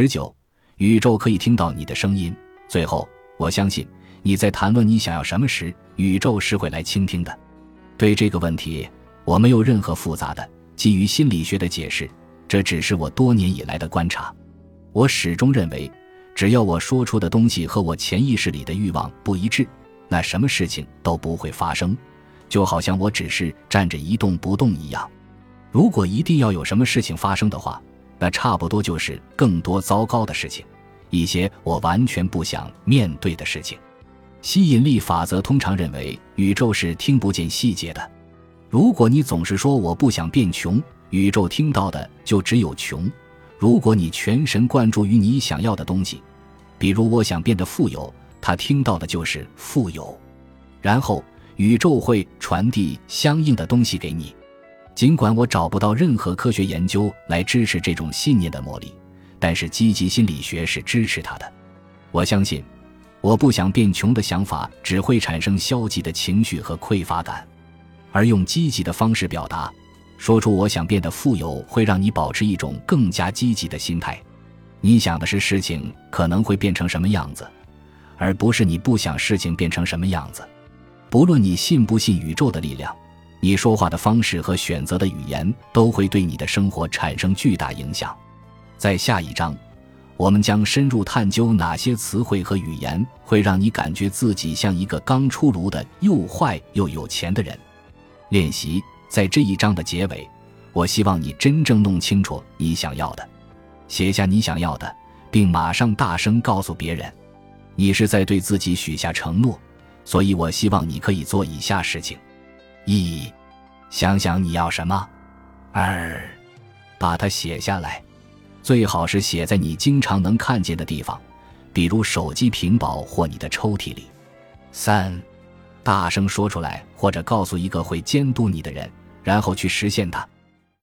十九，宇宙可以听到你的声音。最后，我相信你在谈论你想要什么时，宇宙是会来倾听的。对这个问题，我没有任何复杂的基于心理学的解释，这只是我多年以来的观察。我始终认为，只要我说出的东西和我潜意识里的欲望不一致，那什么事情都不会发生，就好像我只是站着一动不动一样。如果一定要有什么事情发生的话，那差不多就是更多糟糕的事情，一些我完全不想面对的事情。吸引力法则通常认为宇宙是听不见细节的。如果你总是说我不想变穷，宇宙听到的就只有穷。如果你全神贯注于你想要的东西，比如我想变得富有，他听到的就是富有。然后宇宙会传递相应的东西给你。尽管我找不到任何科学研究来支持这种信念的魔力，但是积极心理学是支持它的。我相信，我不想变穷的想法只会产生消极的情绪和匮乏感，而用积极的方式表达，说出我想变得富有，会让你保持一种更加积极的心态。你想的是事情可能会变成什么样子，而不是你不想事情变成什么样子。不论你信不信宇宙的力量。你说话的方式和选择的语言都会对你的生活产生巨大影响。在下一章，我们将深入探究哪些词汇和语言会让你感觉自己像一个刚出炉的又坏又有钱的人。练习在这一章的结尾，我希望你真正弄清楚你想要的，写下你想要的，并马上大声告诉别人。你是在对自己许下承诺，所以我希望你可以做以下事情。一，想想你要什么；二，把它写下来，最好是写在你经常能看见的地方，比如手机屏保或你的抽屉里；三，大声说出来，或者告诉一个会监督你的人，然后去实现它。